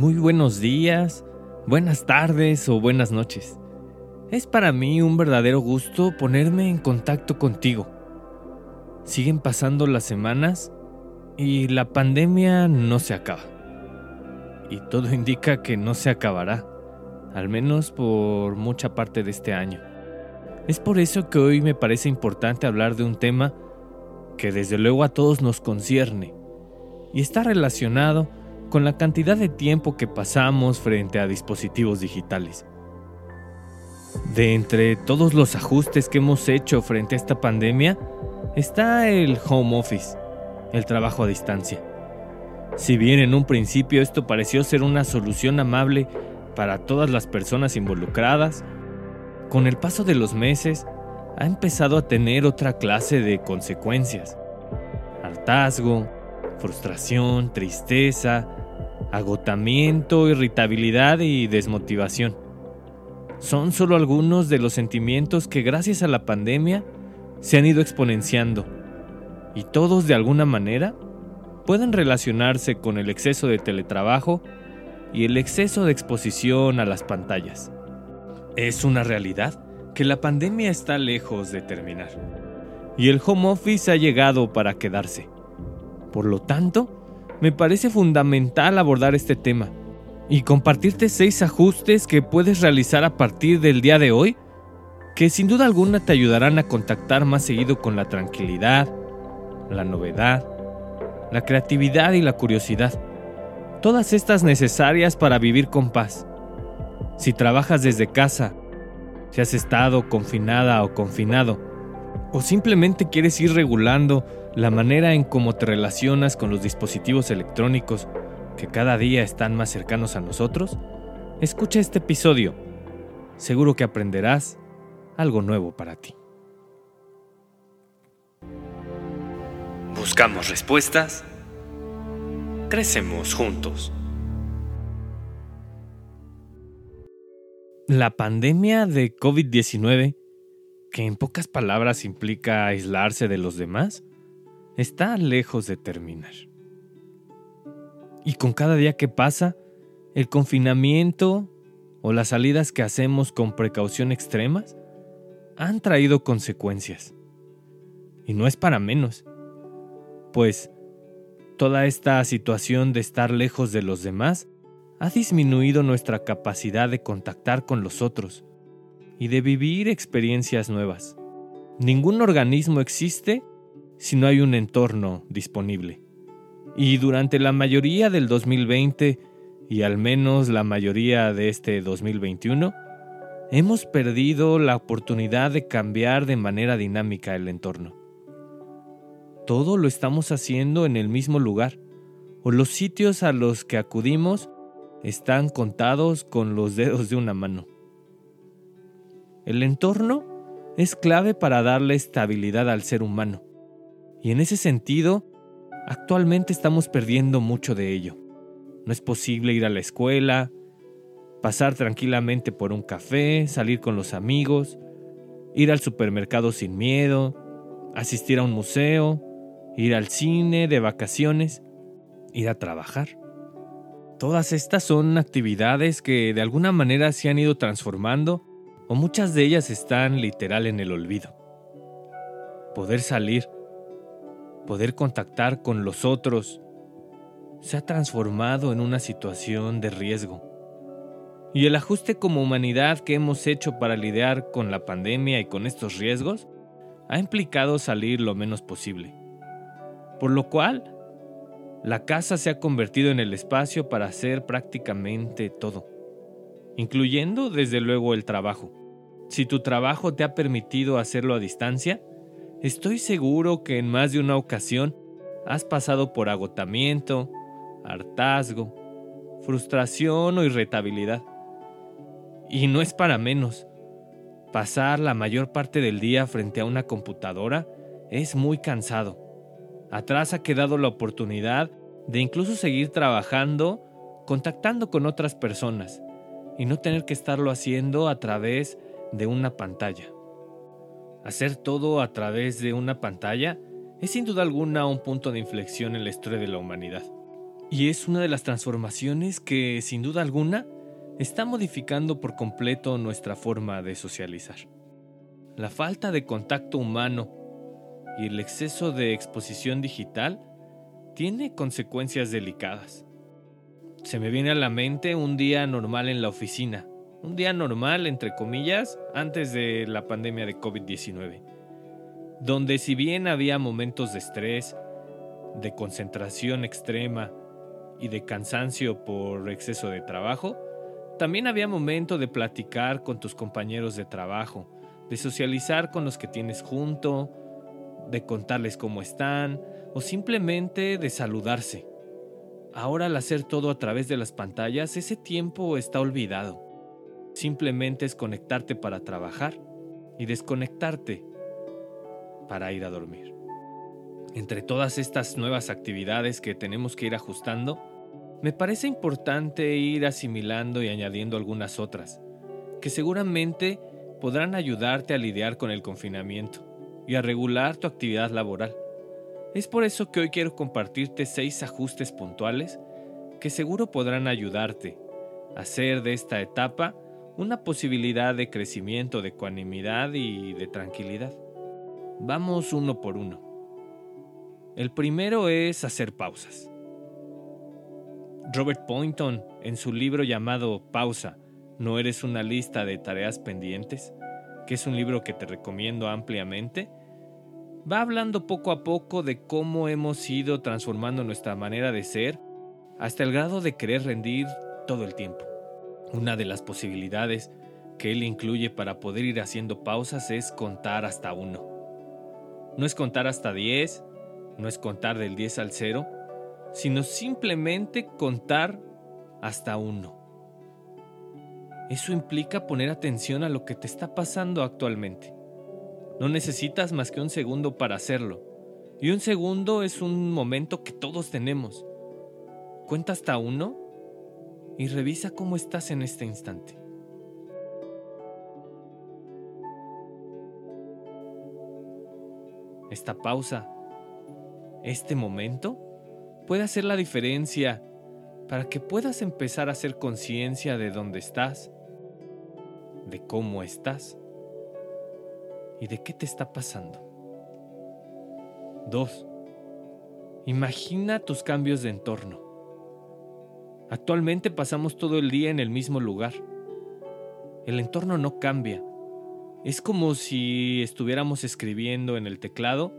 Muy buenos días, buenas tardes o buenas noches. Es para mí un verdadero gusto ponerme en contacto contigo. Siguen pasando las semanas y la pandemia no se acaba. Y todo indica que no se acabará, al menos por mucha parte de este año. Es por eso que hoy me parece importante hablar de un tema que desde luego a todos nos concierne y está relacionado con la cantidad de tiempo que pasamos frente a dispositivos digitales. De entre todos los ajustes que hemos hecho frente a esta pandemia, está el home office, el trabajo a distancia. Si bien en un principio esto pareció ser una solución amable para todas las personas involucradas, con el paso de los meses ha empezado a tener otra clase de consecuencias. Hartazgo, frustración, tristeza, agotamiento, irritabilidad y desmotivación. Son solo algunos de los sentimientos que gracias a la pandemia se han ido exponenciando y todos de alguna manera pueden relacionarse con el exceso de teletrabajo y el exceso de exposición a las pantallas. Es una realidad que la pandemia está lejos de terminar y el home office ha llegado para quedarse. Por lo tanto, me parece fundamental abordar este tema y compartirte seis ajustes que puedes realizar a partir del día de hoy, que sin duda alguna te ayudarán a contactar más seguido con la tranquilidad, la novedad, la creatividad y la curiosidad. Todas estas necesarias para vivir con paz. Si trabajas desde casa, si has estado confinada o confinado, o simplemente quieres ir regulando la manera en cómo te relacionas con los dispositivos electrónicos que cada día están más cercanos a nosotros, escucha este episodio. Seguro que aprenderás algo nuevo para ti. Buscamos respuestas. Crecemos juntos. La pandemia de COVID-19, que en pocas palabras implica aislarse de los demás, está lejos de terminar. Y con cada día que pasa, el confinamiento o las salidas que hacemos con precaución extremas han traído consecuencias. Y no es para menos, pues toda esta situación de estar lejos de los demás ha disminuido nuestra capacidad de contactar con los otros y de vivir experiencias nuevas. Ningún organismo existe si no hay un entorno disponible. Y durante la mayoría del 2020 y al menos la mayoría de este 2021, hemos perdido la oportunidad de cambiar de manera dinámica el entorno. Todo lo estamos haciendo en el mismo lugar, o los sitios a los que acudimos están contados con los dedos de una mano. El entorno es clave para darle estabilidad al ser humano y en ese sentido, actualmente estamos perdiendo mucho de ello. No es posible ir a la escuela, pasar tranquilamente por un café, salir con los amigos, ir al supermercado sin miedo, asistir a un museo, ir al cine de vacaciones, ir a trabajar. Todas estas son actividades que de alguna manera se han ido transformando o muchas de ellas están literal en el olvido. Poder salir, poder contactar con los otros se ha transformado en una situación de riesgo. Y el ajuste como humanidad que hemos hecho para lidiar con la pandemia y con estos riesgos ha implicado salir lo menos posible. Por lo cual, la casa se ha convertido en el espacio para hacer prácticamente todo, incluyendo desde luego el trabajo. Si tu trabajo te ha permitido hacerlo a distancia, estoy seguro que en más de una ocasión has pasado por agotamiento, hartazgo, frustración o irritabilidad. Y no es para menos. Pasar la mayor parte del día frente a una computadora es muy cansado. Atrás ha quedado la oportunidad de incluso seguir trabajando, contactando con otras personas y no tener que estarlo haciendo a través de una pantalla. Hacer todo a través de una pantalla es sin duda alguna un punto de inflexión en la historia de la humanidad. Y es una de las transformaciones que, sin duda alguna, está modificando por completo nuestra forma de socializar. La falta de contacto humano y el exceso de exposición digital tiene consecuencias delicadas. Se me viene a la mente un día normal en la oficina, un día normal, entre comillas, antes de la pandemia de COVID-19, donde si bien había momentos de estrés, de concentración extrema y de cansancio por exceso de trabajo, también había momento de platicar con tus compañeros de trabajo, de socializar con los que tienes junto, de contarles cómo están o simplemente de saludarse. Ahora al hacer todo a través de las pantallas, ese tiempo está olvidado. Simplemente es conectarte para trabajar y desconectarte para ir a dormir. Entre todas estas nuevas actividades que tenemos que ir ajustando, me parece importante ir asimilando y añadiendo algunas otras, que seguramente podrán ayudarte a lidiar con el confinamiento y a regular tu actividad laboral. Es por eso que hoy quiero compartirte seis ajustes puntuales que seguro podrán ayudarte a hacer de esta etapa una posibilidad de crecimiento, de ecuanimidad y de tranquilidad. Vamos uno por uno. El primero es hacer pausas. Robert Poynton, en su libro llamado Pausa, ¿no eres una lista de tareas pendientes? que es un libro que te recomiendo ampliamente, va hablando poco a poco de cómo hemos ido transformando nuestra manera de ser hasta el grado de querer rendir todo el tiempo. Una de las posibilidades que él incluye para poder ir haciendo pausas es contar hasta uno. No es contar hasta 10, no es contar del 10 al 0, sino simplemente contar hasta uno. Eso implica poner atención a lo que te está pasando actualmente. No necesitas más que un segundo para hacerlo. Y un segundo es un momento que todos tenemos. Cuenta hasta uno y revisa cómo estás en este instante. Esta pausa, este momento, puede hacer la diferencia para que puedas empezar a hacer conciencia de dónde estás, de cómo estás y de qué te está pasando. 2. Imagina tus cambios de entorno. Actualmente pasamos todo el día en el mismo lugar. El entorno no cambia. Es como si estuviéramos escribiendo en el teclado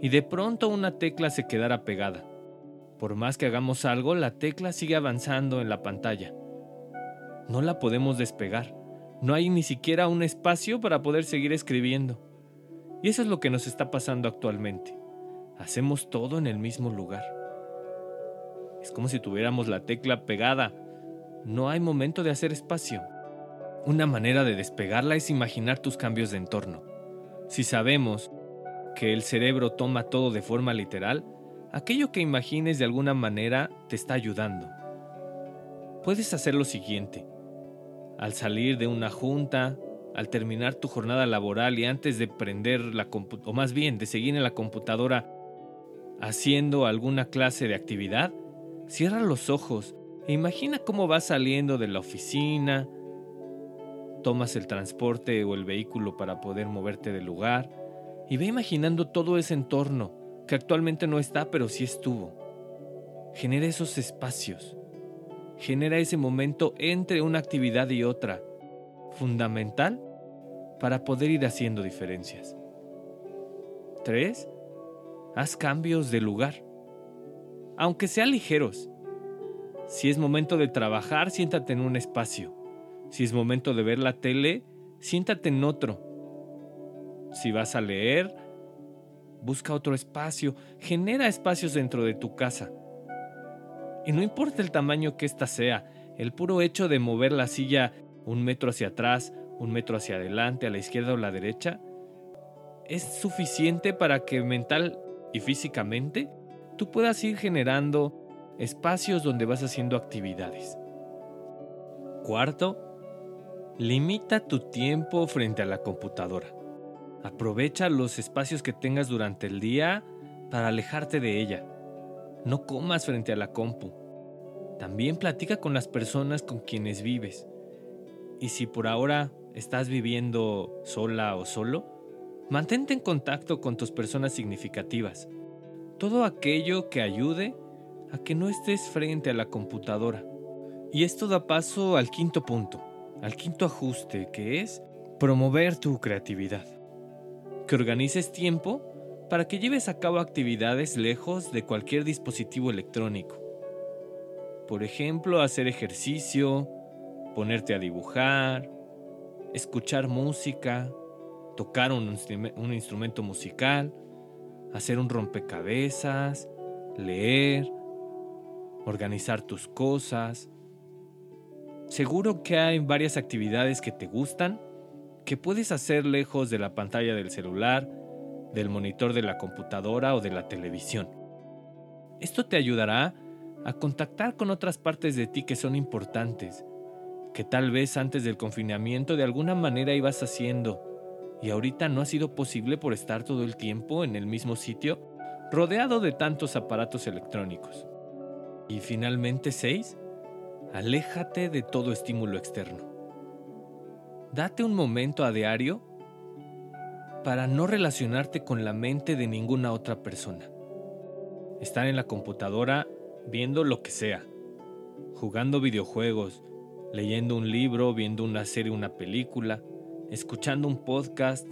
y de pronto una tecla se quedara pegada. Por más que hagamos algo, la tecla sigue avanzando en la pantalla. No la podemos despegar. No hay ni siquiera un espacio para poder seguir escribiendo. Y eso es lo que nos está pasando actualmente. Hacemos todo en el mismo lugar. Como si tuviéramos la tecla pegada. No hay momento de hacer espacio. Una manera de despegarla es imaginar tus cambios de entorno. Si sabemos que el cerebro toma todo de forma literal, aquello que imagines de alguna manera te está ayudando. Puedes hacer lo siguiente. Al salir de una junta, al terminar tu jornada laboral y antes de prender la o más bien de seguir en la computadora haciendo alguna clase de actividad, cierra los ojos e imagina cómo vas saliendo de la oficina, tomas el transporte o el vehículo para poder moverte del lugar y ve imaginando todo ese entorno que actualmente no está, pero sí estuvo. Genera esos espacios. Genera ese momento entre una actividad y otra, fundamental para poder ir haciendo diferencias. 3. Haz cambios de lugar, aunque sean ligeros. Si es momento de trabajar, siéntate en un espacio. Si es momento de ver la tele, siéntate en otro. Si vas a leer, busca otro espacio, genera espacios dentro de tu casa. Y no importa el tamaño que ésta sea, el puro hecho de mover la silla un metro hacia atrás, un metro hacia adelante, a la izquierda o la derecha, es suficiente para que mental y físicamente tú puedas ir generando espacios donde vas haciendo actividades. Cuarto, limita tu tiempo frente a la computadora. Aprovecha los espacios que tengas durante el día para alejarte de ella. No comas frente a la compu. También platica con las personas con quienes vives. Y si por ahora estás viviendo sola o solo, mantente en contacto con tus personas significativas. Todo aquello que ayude a que no estés frente a la computadora. Y esto da paso al quinto punto, al quinto ajuste, que es promover tu creatividad que organices tiempo para que lleves a cabo actividades lejos de cualquier dispositivo electrónico. Por ejemplo, hacer ejercicio, ponerte a dibujar, escuchar música, tocar un, instrumento musical, hacer un rompecabezas, leer, organizar tus cosas. Seguro que hay varias actividades que te gustan que puedes hacer lejos de la pantalla del celular, del monitor de la computadora o de la televisión. Esto te ayudará a contactar con otras partes de ti que son importantes, que tal vez antes del confinamiento de alguna manera ibas haciendo y ahorita no ha sido posible por estar todo el tiempo en el mismo sitio, rodeado de tantos aparatos electrónicos. Y finalmente 6. Aléjate de todo estímulo externo. Date un momento a diario para no relacionarte con la mente de ninguna otra persona. Estar en la computadora viendo lo que sea, jugando videojuegos, leyendo un libro, viendo una serie, una película, escuchando un podcast,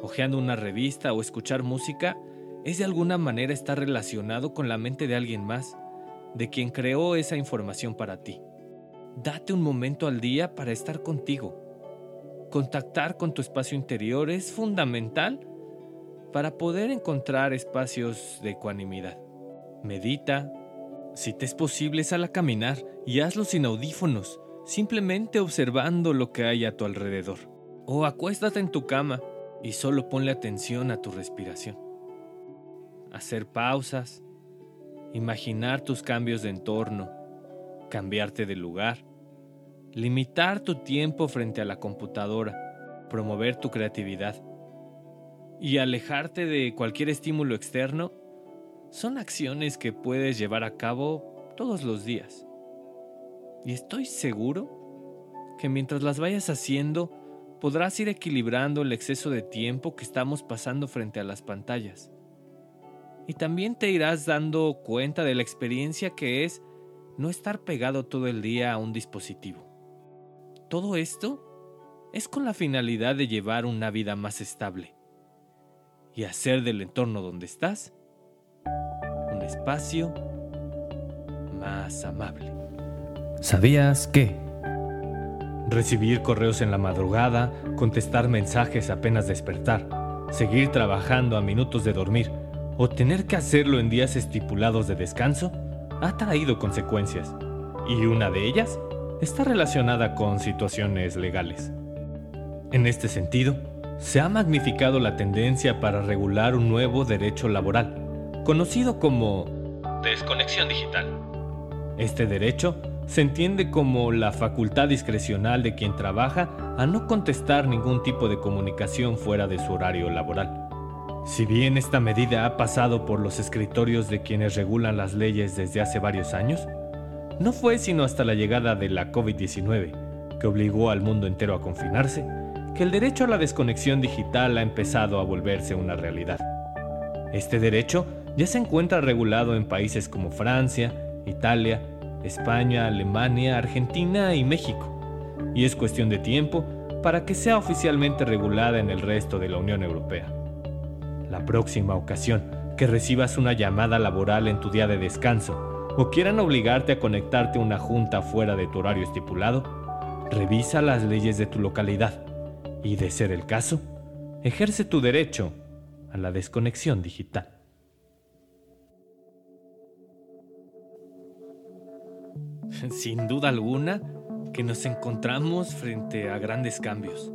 hojeando una revista o escuchar música, es de alguna manera estar relacionado con la mente de alguien más, de quien creó esa información para ti. Date un momento al día para estar contigo. Contactar con tu espacio interior es fundamental para poder encontrar espacios de ecuanimidad. Medita. Si te es posible, sal a caminar y hazlo sin audífonos, simplemente observando lo que hay a tu alrededor. O acuéstate en tu cama y solo ponle atención a tu respiración. Hacer pausas, imaginar tus cambios de entorno, cambiarte de lugar, limitar tu tiempo frente a la computadora, promover tu creatividad y alejarte de cualquier estímulo externo son acciones que puedes llevar a cabo todos los días. Y estoy seguro que mientras las vayas haciendo, podrás ir equilibrando el exceso de tiempo que estamos pasando frente a las pantallas. Y también te irás dando cuenta de la experiencia que es no estar pegado todo el día a un dispositivo. Todo esto es con la finalidad de llevar una vida más estable y hacer del entorno donde estás un espacio más amable. ¿Sabías qué? Recibir correos en la madrugada, contestar mensajes apenas despertar, seguir trabajando a minutos de dormir o tener que hacerlo en días estipulados de descanso ha traído consecuencias, y una de ellas está relacionada con situaciones legales. En este sentido, se ha magnificado la tendencia para regular un nuevo derecho laboral, conocido como desconexión digital. Este derecho se entiende como la facultad discrecional de quien trabaja a no contestar ningún tipo de comunicación fuera de su horario laboral. Si bien esta medida ha pasado por los escritorios de quienes regulan las leyes desde hace varios años, no fue sino hasta la llegada de la COVID-19, que obligó al mundo entero a confinarse, que el derecho a la desconexión digital ha empezado a volverse una realidad. Este derecho ya se encuentra regulado en países como Francia, Italia, España, Alemania, Argentina y México. Y es cuestión de tiempo para que sea oficialmente regulada en el resto de la Unión Europea. La próxima ocasión que recibas una llamada laboral en tu día de descanso o quieran obligarte a conectarte a una junta fuera de tu horario estipulado, revisa las leyes de tu localidad y, de ser el caso, ejerce tu derecho a la desconexión digital. Sin duda alguna, que nos encontramos frente a grandes cambios.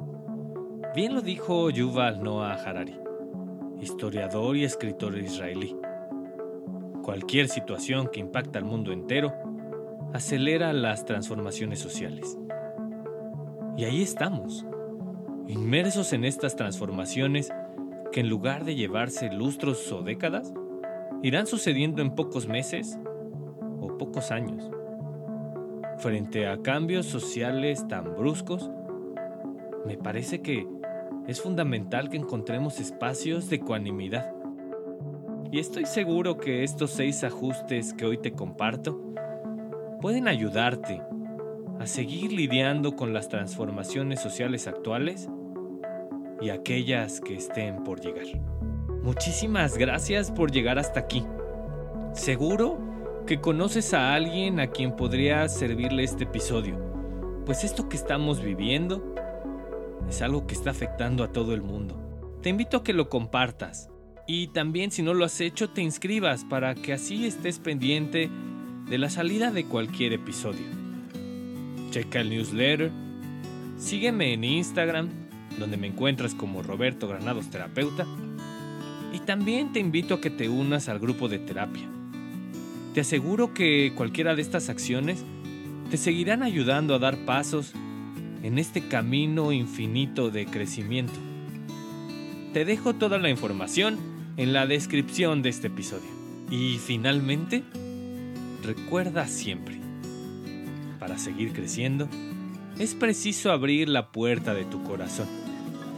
Bien lo dijo Yuval Noah Harari, historiador y escritor israelí. Cualquier situación que impacta al mundo entero acelera las transformaciones sociales. Y ahí estamos, inmersos en estas transformaciones que en lugar de llevarse lustros o décadas, irán sucediendo en pocos meses o pocos años. Frente a cambios sociales tan bruscos, me parece que es fundamental que encontremos espacios de ecuanimidad. Y estoy seguro que estos seis ajustes que hoy te comparto pueden ayudarte a seguir lidiando con las transformaciones sociales actuales y aquellas que estén por llegar. Muchísimas gracias por llegar hasta aquí. Seguro que conoces a alguien a quien podría servirle este episodio, pues esto que estamos viviendo es algo que está afectando a todo el mundo. Te invito a que lo compartas. Y también si no lo has hecho te inscribas para que así estés pendiente de la salida de cualquier episodio. Checa el newsletter, sígueme en Instagram, donde me encuentras como Roberto Granados Terapeuta, y también te invito a que te unas al grupo de terapia te aseguro que cualquiera de estas acciones te seguirán ayudando a dar pasos en este camino infinito de crecimiento. Te dejo toda la información en la descripción de este episodio. Y finalmente, recuerda siempre, para seguir creciendo, es preciso abrir la puerta de tu corazón,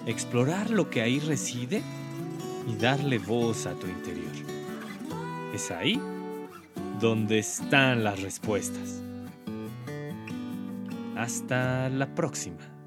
explorar lo que ahí reside y darle voz a tu interior. Es ahí donde están las respuestas. Hasta la próxima.